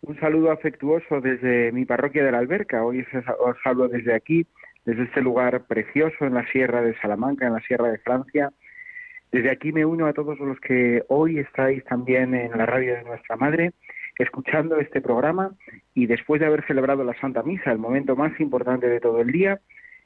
Un saludo afectuoso desde mi parroquia de la Alberca. Hoy os hablo desde aquí, desde este lugar precioso en la Sierra de Salamanca, en la Sierra de Francia. Desde aquí me uno a todos los que hoy estáis también en la radio de nuestra Madre, escuchando este programa y después de haber celebrado la Santa Misa, el momento más importante de todo el día,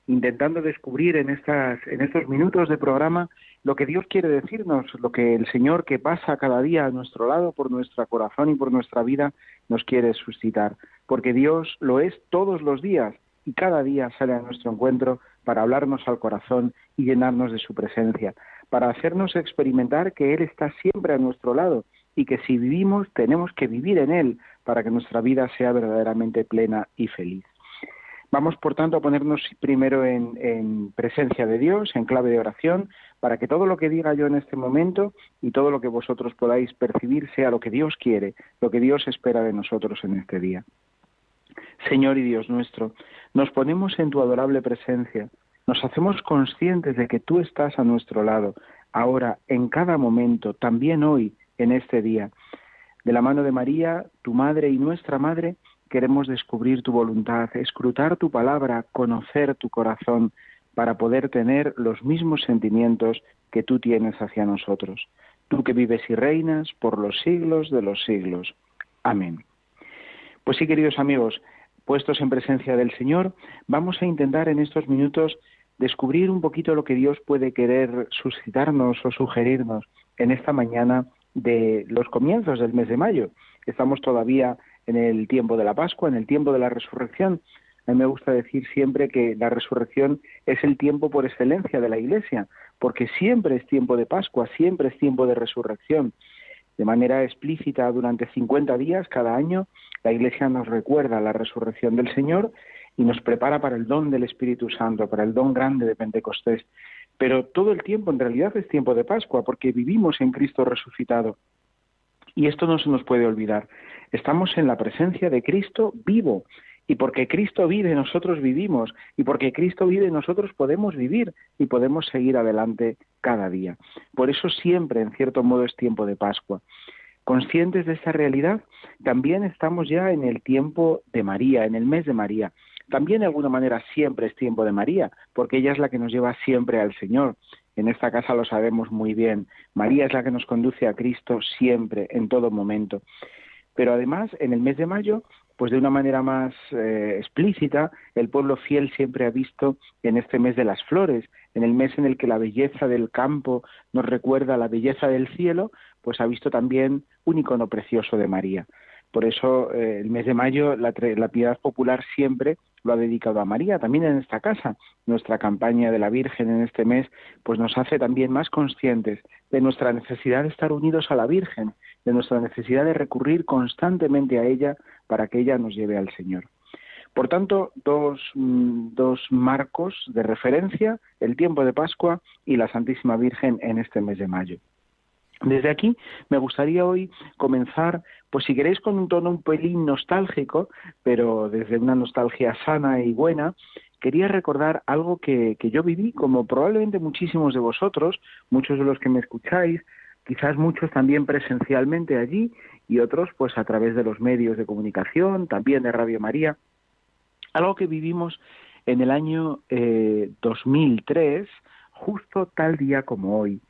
intentando descubrir en, estas, en estos minutos de programa lo que Dios quiere decirnos, lo que el Señor que pasa cada día a nuestro lado por nuestro corazón y por nuestra vida nos quiere suscitar, porque Dios lo es todos los días y cada día sale a nuestro encuentro para hablarnos al corazón y llenarnos de su presencia, para hacernos experimentar que Él está siempre a nuestro lado y que si vivimos tenemos que vivir en Él para que nuestra vida sea verdaderamente plena y feliz. Vamos, por tanto, a ponernos primero en, presencia de Dios, en clave de oración, para que todo lo que diga yo en este momento y todo lo que vosotros podáis percibir sea lo que Dios quiere, lo que Dios espera de nosotros en este día. Señor y Dios nuestro, nos ponemos en tu adorable presencia, nos hacemos conscientes de que tú estás a nuestro lado, ahora, en cada momento, también hoy, en este día. De la mano de María, tu Madre y nuestra Madre, queremos descubrir tu voluntad, escrutar tu palabra, conocer tu corazón, para poder tener los mismos sentimientos que tú tienes hacia nosotros. Tú que vives y reinas por los siglos de los siglos. Amén. Pues sí, queridos amigos, puestos en presencia del Señor, vamos a intentar en estos minutos descubrir un poquito lo que Dios puede querer suscitarnos o sugerirnos en esta mañana de los comienzos del mes de mayo. Estamos todavía en el tiempo de la Pascua, en el tiempo de la resurrección. A mí me gusta decir siempre que la resurrección es el tiempo por excelencia de la Iglesia, porque siempre es tiempo de Pascua, siempre es tiempo de resurrección. De manera explícita durante 50 días cada año, la Iglesia nos recuerda la resurrección del Señor y nos prepara para el don del Espíritu Santo, para el don grande de Pentecostés. Pero todo el tiempo en realidad es tiempo de Pascua, porque vivimos en Cristo resucitado. Y esto no se nos puede olvidar. Estamos en la presencia de Cristo vivo. Y porque Cristo vive, nosotros vivimos. Y porque Cristo vive, nosotros podemos vivir y podemos seguir adelante cada día. Por eso siempre, en cierto modo, es tiempo de Pascua. Conscientes de esta realidad, también estamos ya en el tiempo de María, en el mes de María. También de alguna manera siempre es tiempo de María, porque ella es la que nos lleva siempre al Señor. En esta casa lo sabemos muy bien. María es la que nos conduce a Cristo siempre, en todo momento. Pero además, en el mes de mayo, pues de una manera más eh, explícita, el pueblo fiel siempre ha visto en este mes de las flores, en el mes en el que la belleza del campo nos recuerda la belleza del cielo, pues ha visto también un icono precioso de María. Por eso eh, el mes de mayo la, la piedad popular siempre lo ha dedicado a María, también en esta casa. Nuestra campaña de la Virgen en este mes pues nos hace también más conscientes de nuestra necesidad de estar unidos a la Virgen, de nuestra necesidad de recurrir constantemente a ella para que ella nos lleve al Señor. Por tanto, dos, mm, dos marcos de referencia, el tiempo de Pascua y la Santísima Virgen en este mes de mayo. Desde aquí me gustaría hoy comenzar, pues si queréis con un tono un pelín nostálgico, pero desde una nostalgia sana y buena, quería recordar algo que, que yo viví, como probablemente muchísimos de vosotros, muchos de los que me escucháis, quizás muchos también presencialmente allí y otros pues a través de los medios de comunicación, también de Radio María, algo que vivimos en el año eh, 2003, justo tal día como hoy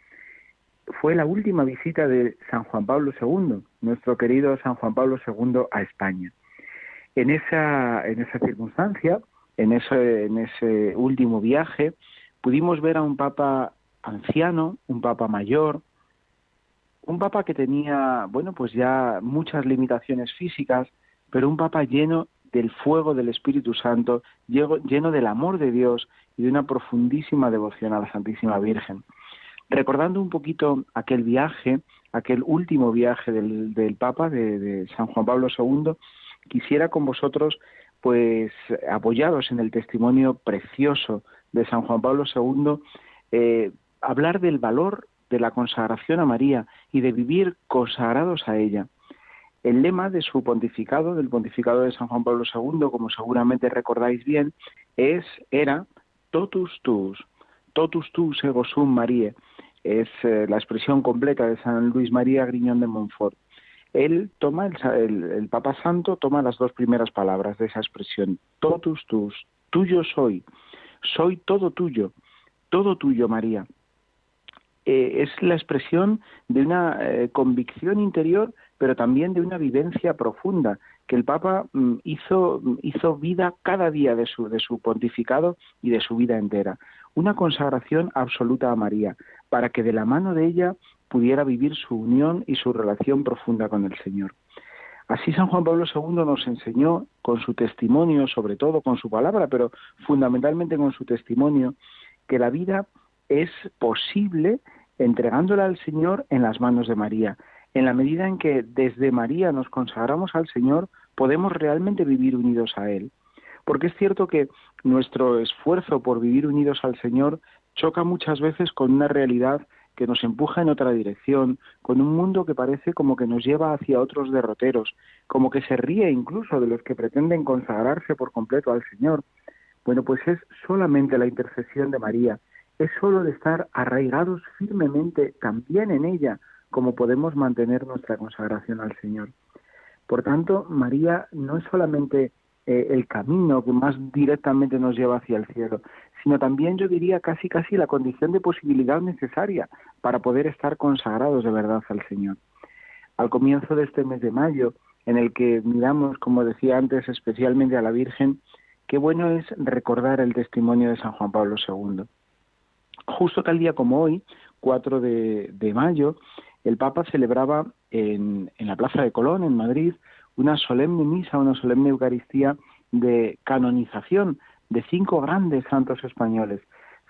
fue la última visita de San Juan Pablo II, nuestro querido San Juan Pablo II a España. En esa, en esa circunstancia, en ese, en ese último viaje, pudimos ver a un papa anciano, un papa mayor, un papa que tenía, bueno, pues ya muchas limitaciones físicas, pero un papa lleno del fuego del Espíritu Santo, lleno del amor de Dios y de una profundísima devoción a la Santísima Virgen recordando un poquito aquel viaje, aquel último viaje del, Papa, de, San Juan Pablo II, quisiera con vosotros, pues apoyados en el testimonio precioso de San Juan Pablo II, eh, hablar del valor de la consagración a María y de vivir consagrados a ella. El lema de su pontificado, del pontificado de San Juan Pablo II, como seguramente recordáis bien, es era totus tus, totus tus ego sum Marie. Es eh, la expresión completa de San Luis María Griñón de Montfort. Él toma, el, el, Papa Santo toma las dos primeras palabras de esa expresión, totus tus, tuyo soy, soy todo tuyo, todo tuyo María. Eh, es la expresión de una eh, convicción interior, pero también de una vivencia profunda que el Papa mm, hizo, hizo vida cada día de su, de su pontificado y de su vida entera. Una consagración absoluta a María, para que de la mano de ella pudiera vivir su unión y su relación profunda con el Señor. Así San Juan Pablo II nos enseñó con su testimonio, sobre todo con su palabra, pero fundamentalmente con su testimonio, que la vida es posible entregándola al Señor en las manos de María. En la medida en que desde María nos consagramos al Señor, podemos realmente vivir unidos a Él. Porque es cierto que nuestro esfuerzo por vivir unidos al Señor choca muchas veces con una realidad que nos empuja en otra dirección, con un mundo que parece como que nos lleva hacia otros derroteros, como que se ríe incluso de los que pretenden consagrarse por completo al Señor. Bueno, pues es solamente la intercesión de María, es solo de estar arraigados firmemente también en ella como podemos mantener nuestra consagración al Señor. Por tanto, María no es solamente eh, el camino que más directamente nos lleva hacia el cielo, sino también yo diría casi casi la condición de posibilidad necesaria para poder estar consagrados de verdad al Señor. Al comienzo de este mes de mayo, en el que miramos, como decía antes, especialmente a la Virgen, qué bueno es recordar el testimonio de San Juan Pablo II. Justo tal día como hoy, 4 de, mayo, el Papa celebraba en, en, la Plaza de Colón, en Madrid, una solemne misa, una solemne Eucaristía de canonización de cinco grandes santos españoles.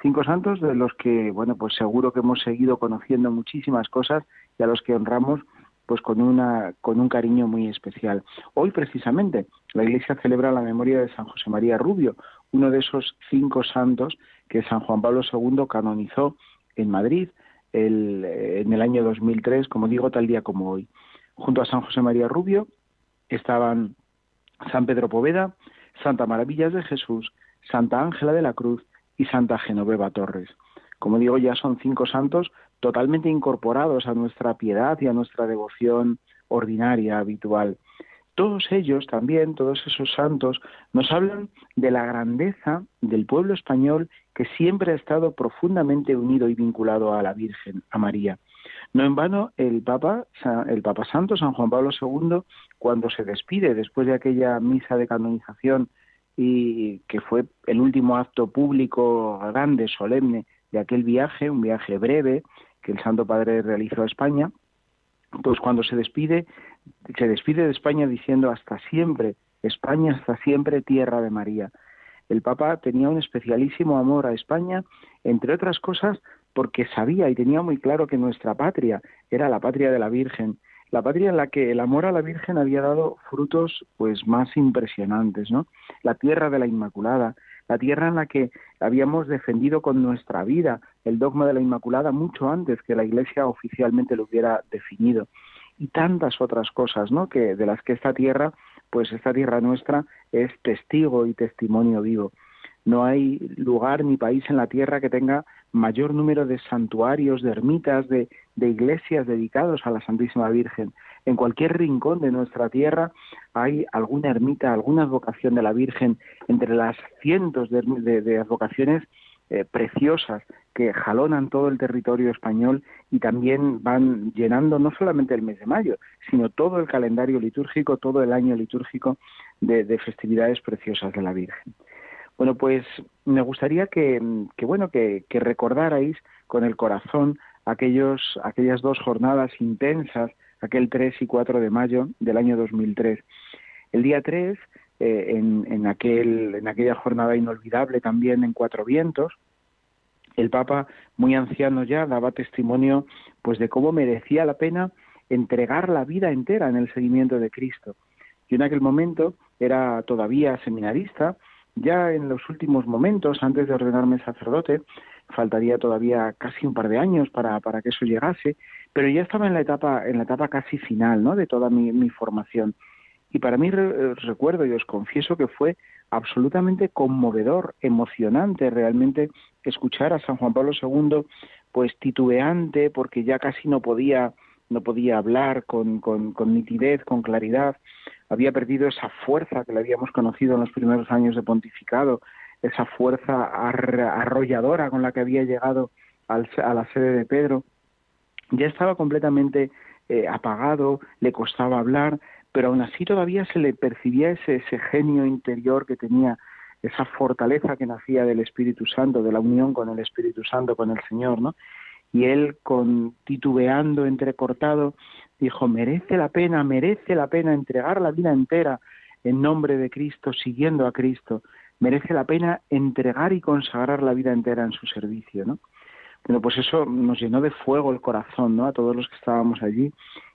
Cinco santos de los que, bueno, pues seguro que hemos seguido conociendo muchísimas cosas y a los que honramos pues con una con un cariño muy especial. Hoy precisamente la Iglesia celebra la memoria de San José María Rubio, uno de esos cinco santos que San Juan Pablo II canonizó en Madrid en el año 2003, como digo, tal día como hoy. Junto a San José María Rubio estaban San Pedro Poveda, Santa Maravillas de Jesús, Santa Ángela de la Cruz y Santa Genoveva Torres. Como digo, ya son cinco santos totalmente incorporados a nuestra piedad y a nuestra devoción ordinaria, habitual. Todos ellos también, todos esos santos, nos hablan de la grandeza del pueblo español que siempre ha estado profundamente unido y vinculado a la Virgen, a María. No en vano el Papa, el Papa Santo, San Juan Pablo II, cuando se despide después de aquella misa de canonización y que fue el último acto público grande, solemne de aquel viaje, un viaje breve que el Santo Padre realizó a España, pues cuando se despide se despide de España diciendo hasta siempre, España hasta siempre tierra de María. El Papa tenía un especialísimo amor a España, entre otras cosas porque sabía y tenía muy claro que nuestra patria era la patria de la Virgen, la patria en la que el amor a la Virgen había dado frutos pues más impresionantes, ¿no? La tierra de la Inmaculada, la tierra en la que habíamos defendido con nuestra vida el dogma de la Inmaculada mucho antes que la Iglesia oficialmente lo hubiera definido y tantas otras cosas, ¿no? Que de las que esta tierra, pues esta tierra nuestra es testigo y testimonio vivo. No hay lugar ni país en la tierra que tenga mayor número de santuarios, de ermitas, de, de iglesias dedicados a la Santísima Virgen. En cualquier rincón de nuestra tierra hay alguna ermita, alguna advocación de la Virgen, entre las cientos de, advocaciones eh, preciosas que jalonan todo el territorio español y también van llenando no solamente el mes de mayo, sino todo el calendario litúrgico, todo el año litúrgico de, festividades preciosas de la Virgen. Bueno, pues me gustaría que, bueno, que, recordarais con el corazón aquellos, aquellas dos jornadas intensas, aquel 3 y 4 de mayo del año 2003. El día 3 eh, en, aquel, en aquella jornada inolvidable también en Cuatro Vientos, el Papa, muy anciano ya, daba testimonio pues de cómo merecía la pena entregar la vida entera en el seguimiento de Cristo. Yo en aquel momento era todavía seminarista, ya en los últimos momentos, antes de ordenarme sacerdote, faltaría todavía casi un par de años para, para que eso llegase, pero ya estaba en la etapa, en la etapa casi final ¿no? de toda mi, formación. Y para mí recuerdo y os confieso que fue absolutamente conmovedor, emocionante realmente escuchar a San Juan Pablo II pues titubeante porque ya casi no podía no podía hablar con, con, con, nitidez, con claridad, había perdido esa fuerza que le habíamos conocido en los primeros años de pontificado, esa fuerza arrolladora con la que había llegado a la sede de Pedro, ya estaba completamente eh, apagado, le costaba hablar, pero aún así todavía se le percibía ese, ese genio interior que tenía, esa fortaleza que nacía del Espíritu Santo, de la unión con el Espíritu Santo, con el Señor, ¿no? Y él, con titubeando, entrecortado, dijo, merece la pena, merece la pena entregar la vida entera en nombre de Cristo, siguiendo a Cristo, merece la pena entregar y consagrar la vida entera en su servicio, ¿no? Bueno, pues eso nos llenó de fuego el corazón, ¿no? A todos los que estábamos allí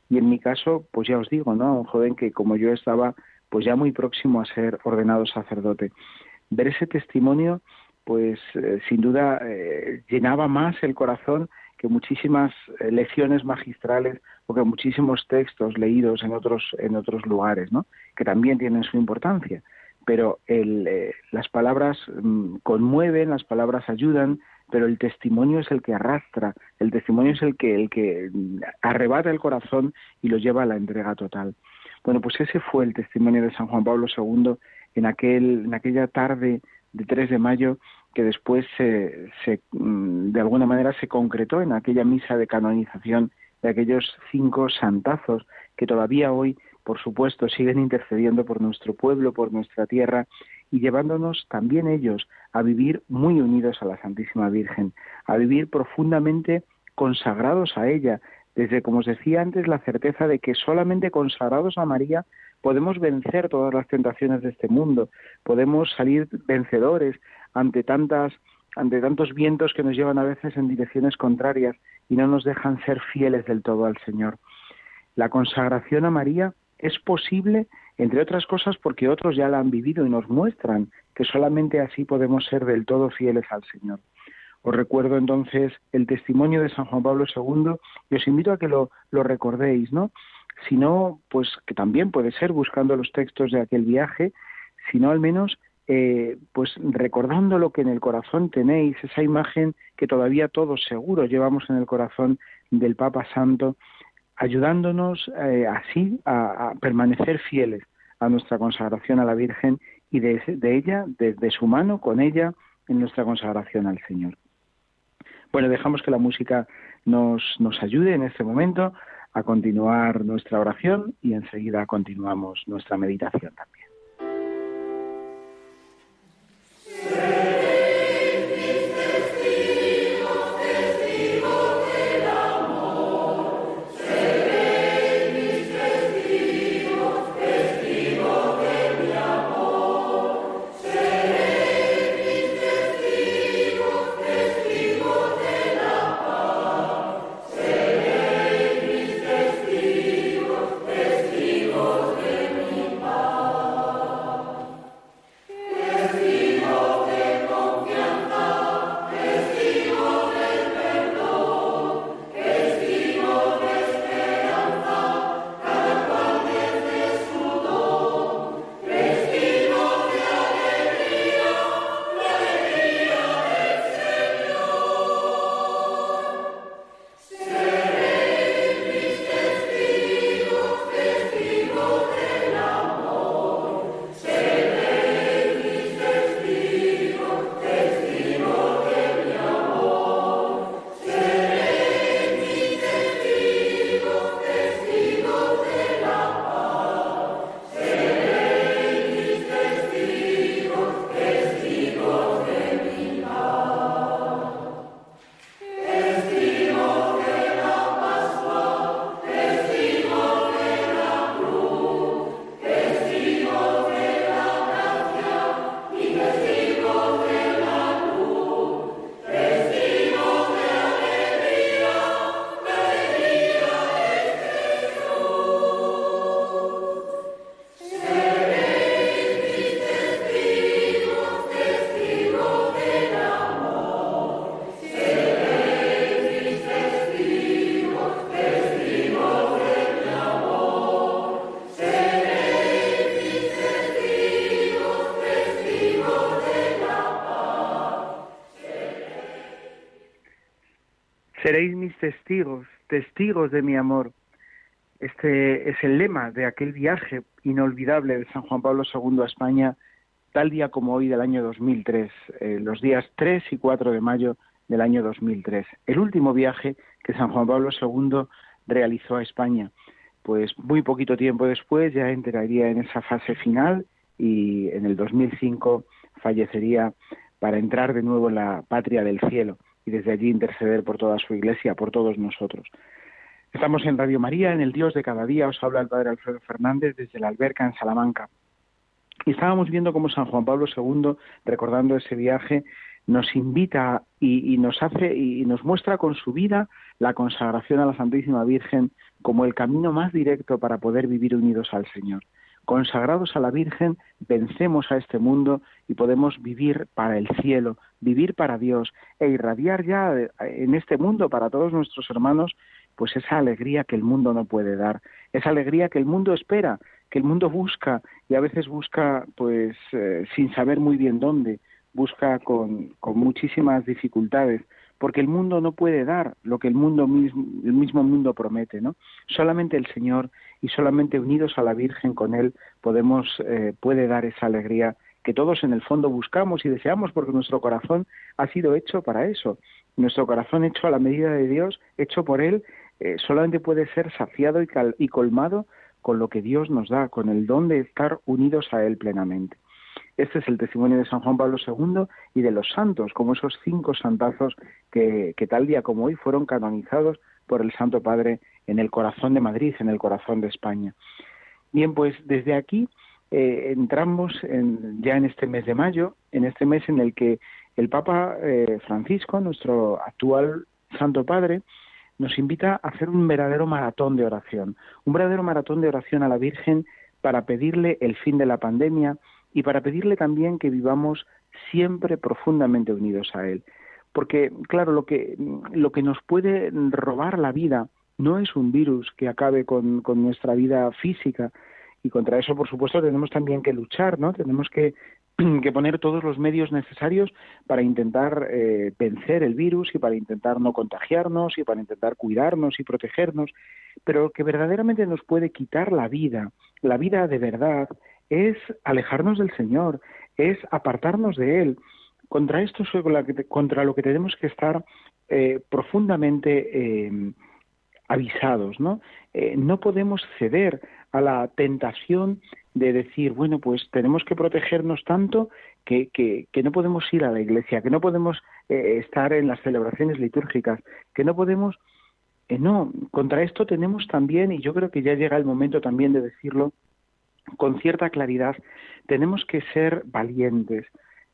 y en mi caso, pues ya os digo, ¿no? Un joven que como yo estaba, pues ya muy próximo a ser ordenado sacerdote. Ver ese testimonio, pues eh, sin duda eh, llenaba más el corazón que muchísimas eh, lecciones magistrales o que muchísimos textos leídos en otros en otros lugares, ¿no? Que también tienen su importancia. Pero el, las palabras mm, conmueven, las palabras ayudan, pero el testimonio es el que arrastra, el testimonio es el que, el que arrebata el corazón y lo lleva a la entrega total. Bueno, pues ese fue el testimonio de San Juan Pablo II en, aquel, en aquella tarde de 3 de mayo que después se, se, mm, de alguna manera se concretó en aquella misa de canonización de aquellos cinco santazos que todavía hoy, por supuesto, siguen intercediendo por nuestro pueblo, por nuestra tierra y llevándonos también ellos a vivir muy unidos a la Santísima Virgen, a vivir profundamente consagrados a ella, desde, como os decía antes, la certeza de que solamente consagrados a María podemos vencer todas las tentaciones de este mundo, podemos salir vencedores ante tantas ante tantos vientos que nos llevan a veces en direcciones contrarias y no nos dejan ser fieles del todo al Señor. La consagración a María es posible entre otras cosas porque otros ya la han vivido y nos muestran que solamente así podemos ser del todo fieles al Señor. Os recuerdo entonces el testimonio de San Juan Pablo II y os invito a que lo, recordéis, ¿no? Si no, pues que también puede ser buscando los textos de aquel viaje, sino al menos eh, pues recordando lo que en el corazón tenéis, esa imagen que todavía todos seguros llevamos en el corazón del Papa Santo, ayudándonos eh, así a, permanecer fieles a nuestra consagración a la Virgen y de, ella, desde su mano, con ella, en nuestra consagración al Señor. Bueno, dejamos que la música nos, nos ayude en este momento a continuar nuestra oración y enseguida continuamos nuestra meditación también. Testigos, testigos de mi amor. Este es el lema de aquel viaje inolvidable de San Juan Pablo II a España, tal día como hoy del año 2003, eh, los días 3 y 4 de mayo del año 2003. El último viaje que San Juan Pablo II realizó a España. Pues muy poquito tiempo después ya entraría en esa fase final y en el 2005 fallecería para entrar de nuevo en la patria del cielo y desde allí interceder por toda su iglesia, por todos nosotros. Estamos en Radio María, en el Dios de cada día, os habla el Padre Alfredo Fernández desde la alberca en Salamanca. Y estábamos viendo cómo San Juan Pablo II, recordando ese viaje, nos invita y, nos hace y nos muestra con su vida la consagración a la Santísima Virgen como el camino más directo para poder vivir unidos al Señor. Consagrados a la Virgen, vencemos a este mundo y podemos vivir para el cielo, vivir para Dios e irradiar ya en este mundo para todos nuestros hermanos pues esa alegría que el mundo no puede dar, esa alegría que el mundo espera, que el mundo busca y a veces busca pues eh, sin saber muy bien dónde, busca con, con, muchísimas dificultades, porque el mundo no puede dar lo que el mundo mismo, el mismo mundo promete, ¿no? Solamente el Señor y solamente unidos a la Virgen con Él podemos eh, puede dar esa alegría que todos en el fondo buscamos y deseamos porque nuestro corazón ha sido hecho para eso. Nuestro corazón hecho a la medida de Dios, hecho por Él, eh, solamente puede ser saciado y, colmado con lo que Dios nos da, con el don de estar unidos a Él plenamente. Este es el testimonio de San Juan Pablo II y de los santos, como esos cinco santazos que, tal día como hoy fueron canonizados por el Santo Padre en el corazón de Madrid, en el corazón de España. Bien, pues desde aquí eh, entramos ya en este mes de mayo, en este mes en el que el Papa eh, Francisco, nuestro actual Santo Padre, nos invita a hacer un verdadero maratón de oración, un verdadero maratón de oración a la Virgen para pedirle el fin de la pandemia y para pedirle también que vivamos siempre profundamente unidos a Él. Porque, claro, lo que, lo que nos puede robar la vida no es un virus que acabe con, con nuestra vida física, y contra eso, por supuesto, tenemos también que luchar, ¿no? Tenemos que que poner todos los medios necesarios para intentar eh, vencer el virus y para intentar no contagiarnos y para intentar cuidarnos y protegernos, pero lo que verdaderamente nos puede quitar la vida, la vida de verdad, es alejarnos del Señor, es apartarnos de Él. Contra esto contra lo que tenemos que estar eh, profundamente eh, avisados, ¿no? no podemos ceder a la tentación de decir, bueno, pues tenemos que protegernos tanto que, que, no podemos ir a la iglesia, que no podemos eh, estar en las celebraciones litúrgicas, que no podemos... Eh, no, contra esto tenemos también, y yo creo que ya llega el momento también de decirlo con cierta claridad, tenemos que ser valientes,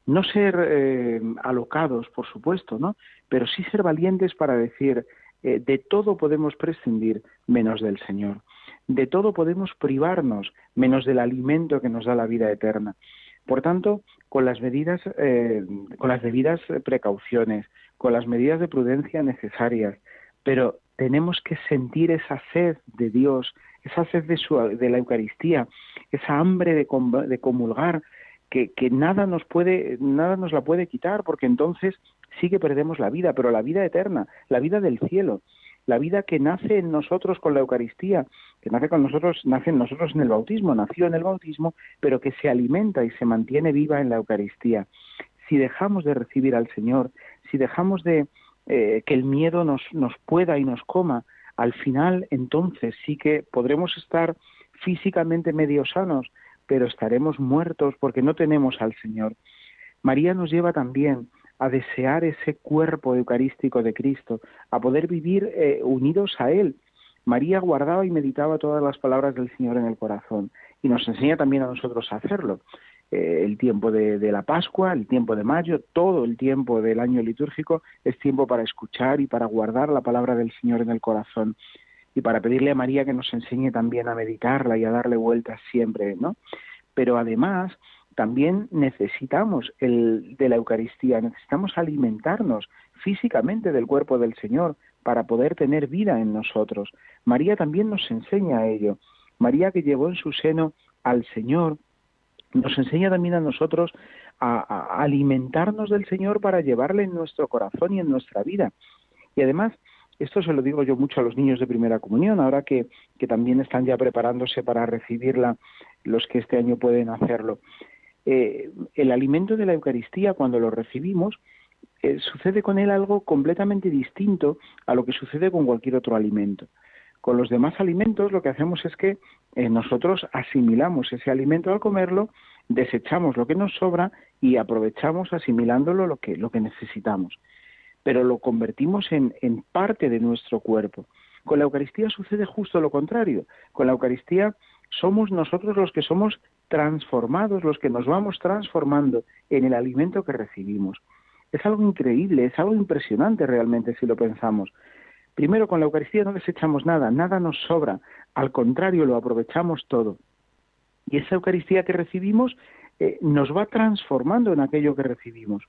no ser eh, alocados, por supuesto, ¿no? Pero sí ser valientes para decir, de todo podemos prescindir menos del Señor. De todo podemos privarnos, menos del alimento que nos da la vida eterna. Por tanto, con las medidas, eh, con las debidas precauciones, con las medidas de prudencia necesarias, pero tenemos que sentir esa sed de Dios, esa sed de, su, de la Eucaristía, esa hambre de, comulgar, que, nada nos puede, nada nos la puede quitar, porque entonces sí que perdemos la vida, pero la vida eterna, la vida del cielo la vida que nace en nosotros con la Eucaristía, que nace con nosotros, nace en nosotros en el bautismo, nació en el bautismo, pero que se alimenta y se mantiene viva en la Eucaristía. Si dejamos de recibir al Señor, si dejamos de eh, que el miedo nos pueda y nos coma, al final entonces sí que podremos estar físicamente medio sanos, pero estaremos muertos porque no tenemos al Señor. María nos lleva también a desear ese cuerpo eucarístico de Cristo, a poder vivir eh, unidos a Él. María guardaba y meditaba todas las palabras del Señor en el corazón y nos enseña también a nosotros a hacerlo. Eh, el tiempo de, de, la Pascua, el tiempo de mayo, todo el tiempo del año litúrgico es tiempo para escuchar y para guardar la palabra del Señor en el corazón y para pedirle a María que nos enseñe también a meditarla y a darle vueltas siempre, ¿no? Pero además también necesitamos el de la Eucaristía, necesitamos alimentarnos físicamente del cuerpo del Señor para poder tener vida en nosotros. María también nos enseña ello. María que llevó en su seno al Señor, nos enseña también a nosotros a, alimentarnos del Señor para llevarle en nuestro corazón y en nuestra vida. Y además, Esto se lo digo yo mucho a los niños de primera comunión, ahora que, que también están ya preparándose para recibirla los que este año pueden hacerlo. Eh, el alimento de la Eucaristía, cuando lo recibimos, eh, sucede con él algo completamente distinto a lo que sucede con cualquier otro alimento. Con los demás alimentos lo que hacemos es que eh, nosotros asimilamos ese alimento al comerlo, desechamos lo que nos sobra y aprovechamos asimilándolo lo que, necesitamos. Pero lo convertimos en parte de nuestro cuerpo. Con la Eucaristía sucede justo lo contrario. Con la Eucaristía somos nosotros los que somos transformados, los que nos vamos transformando en el alimento que recibimos. Es algo increíble, es algo impresionante realmente si lo pensamos. Primero, con la Eucaristía no desechamos nada, nada nos sobra, al contrario, lo aprovechamos todo. Y esa Eucaristía que recibimos eh, nos va transformando en aquello que recibimos.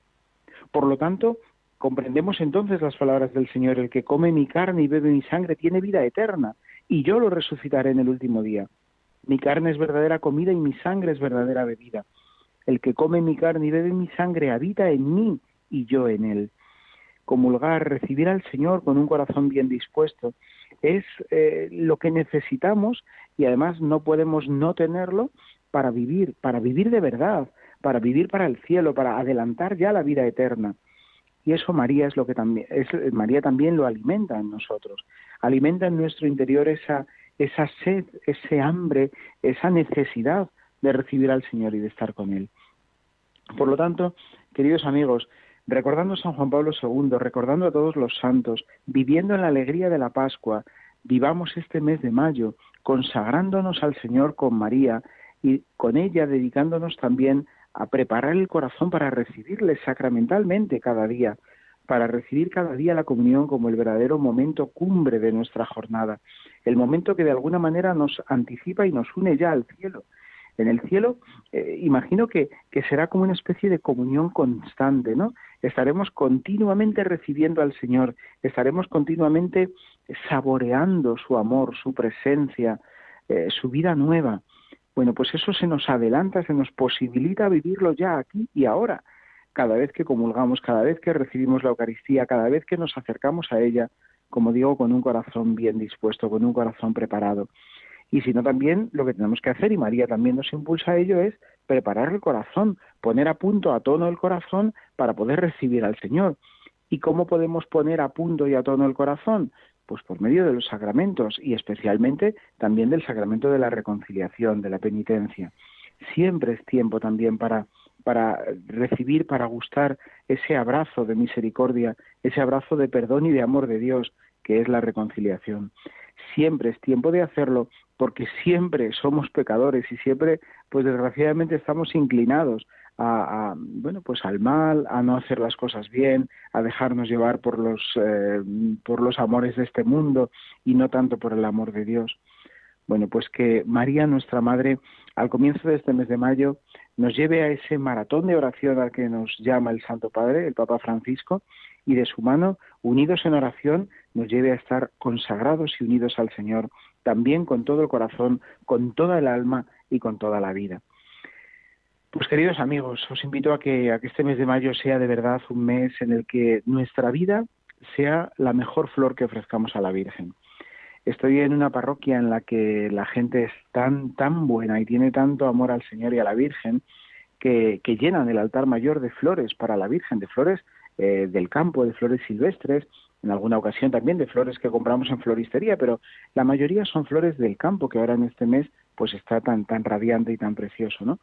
Por lo tanto, comprendemos entonces las palabras del Señor, el que come mi carne y bebe mi sangre tiene vida eterna, y yo lo resucitaré en el último día. Mi carne es verdadera comida y mi sangre es verdadera bebida. El que come mi carne y bebe mi sangre habita en mí y yo en él. Comulgar, recibir al Señor con un corazón bien dispuesto, es eh, lo que necesitamos y además no podemos no tenerlo para vivir, para vivir de verdad, para vivir para el cielo, para adelantar ya la vida eterna. Y eso María es lo que también es, María también lo alimenta en nosotros. Alimenta en nuestro interior esa esa sed, ese hambre, esa necesidad de recibir al Señor y de estar con Él. Por lo tanto, queridos amigos, recordando a San Juan Pablo II, recordando a todos los santos, viviendo en la alegría de la Pascua, vivamos este mes de mayo, consagrándonos al Señor con María y con ella dedicándonos también a preparar el corazón para recibirle sacramentalmente cada día, para recibir cada día la comunión como el verdadero momento cumbre de nuestra jornada, el momento que de alguna manera nos anticipa y nos une ya al cielo. En el cielo, eh, imagino que, será como una especie de comunión constante, ¿no? Estaremos continuamente recibiendo al Señor, estaremos continuamente saboreando su amor, su presencia, eh, su vida nueva. Bueno, pues eso se nos adelanta, se nos posibilita vivirlo ya aquí y ahora cada vez que comulgamos, cada vez que recibimos la Eucaristía, cada vez que nos acercamos a ella, como digo, con un corazón bien dispuesto, con un corazón preparado. Y si no, también lo que tenemos que hacer, y María también nos impulsa a ello, es preparar el corazón, poner a punto, a tono el corazón para poder recibir al Señor. ¿Y cómo podemos poner a punto y a tono el corazón? Pues por medio de los sacramentos y especialmente también del sacramento de la reconciliación, de la penitencia. Siempre es tiempo también para para recibir, para gustar ese abrazo de misericordia, ese abrazo de perdón y de amor de Dios, que es la reconciliación. Siempre es tiempo de hacerlo porque siempre somos pecadores y siempre, pues desgraciadamente estamos inclinados a, bueno, pues al mal, a no hacer las cosas bien, a dejarnos llevar por los, eh, por los amores de este mundo y no tanto por el amor de Dios. Bueno, pues que María, nuestra Madre, al comienzo de este mes de mayo, nos lleve a ese maratón de oración al que nos llama el Santo Padre, el Papa Francisco, y de su mano, unidos en oración, nos lleve a estar consagrados y unidos al Señor, también con todo el corazón, con toda el alma y con toda la vida. Pues queridos amigos, os invito a que, a que este mes de mayo sea de verdad un mes en el que nuestra vida sea la mejor flor que ofrezcamos a la Virgen estoy en una parroquia en la que la gente es tan, tan buena y tiene tanto amor al Señor y a la Virgen que, llenan el altar mayor de flores para la Virgen, de flores eh, del campo, de flores silvestres, en alguna ocasión también de flores que compramos en floristería, pero la mayoría son flores del campo que ahora en este mes pues está tan, tan radiante y tan precioso, ¿no?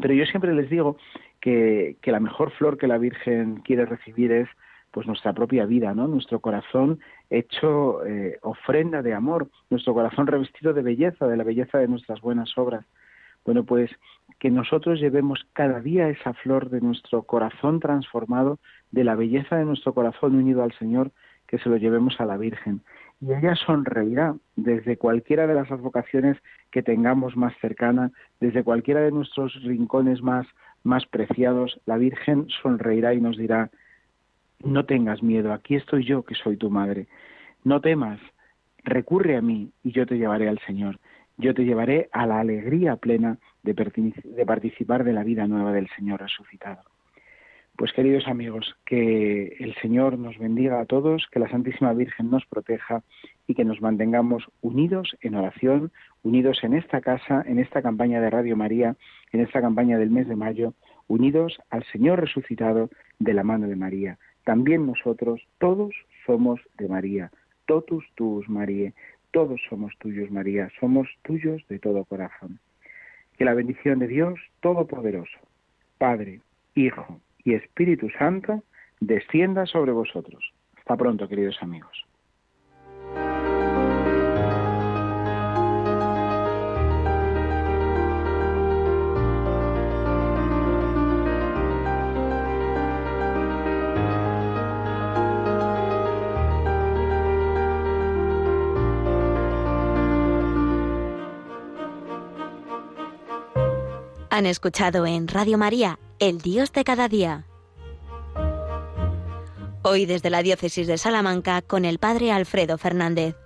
Pero yo siempre les digo que, que la mejor flor que la Virgen quiere recibir es pues nuestra propia vida, ¿no? Nuestro corazón hecho eh, ofrenda de amor, nuestro corazón revestido de belleza, de la belleza de nuestras buenas obras. Bueno, pues que nosotros llevemos cada día esa flor de nuestro corazón transformado, de la belleza de nuestro corazón unido al Señor, que se lo llevemos a la Virgen. Y ella sonreirá desde cualquiera de las advocaciones que tengamos más cercana, desde cualquiera de nuestros rincones más, más preciados, la Virgen sonreirá y nos dirá, no tengas miedo, aquí estoy yo que soy tu madre. No temas, recurre a mí y yo te llevaré al Señor. Yo te llevaré a la alegría plena de, participar de la vida nueva del Señor resucitado. Pues queridos amigos, que el Señor nos bendiga a todos, que la Santísima Virgen nos proteja y que nos mantengamos unidos en oración, unidos en esta casa, en esta campaña de Radio María, en esta campaña del mes de mayo, unidos al Señor resucitado de la mano de María. También nosotros, todos somos de María, totus tuus María, todos somos tuyos María, somos tuyos de todo corazón. Que la bendición de Dios Todopoderoso, Padre, Hijo y Espíritu Santo, descienda sobre vosotros. Hasta pronto, queridos amigos. Han escuchado en Radio María, El Dios de cada día. Hoy desde la Diócesis de Salamanca con el Padre Alfredo Fernández.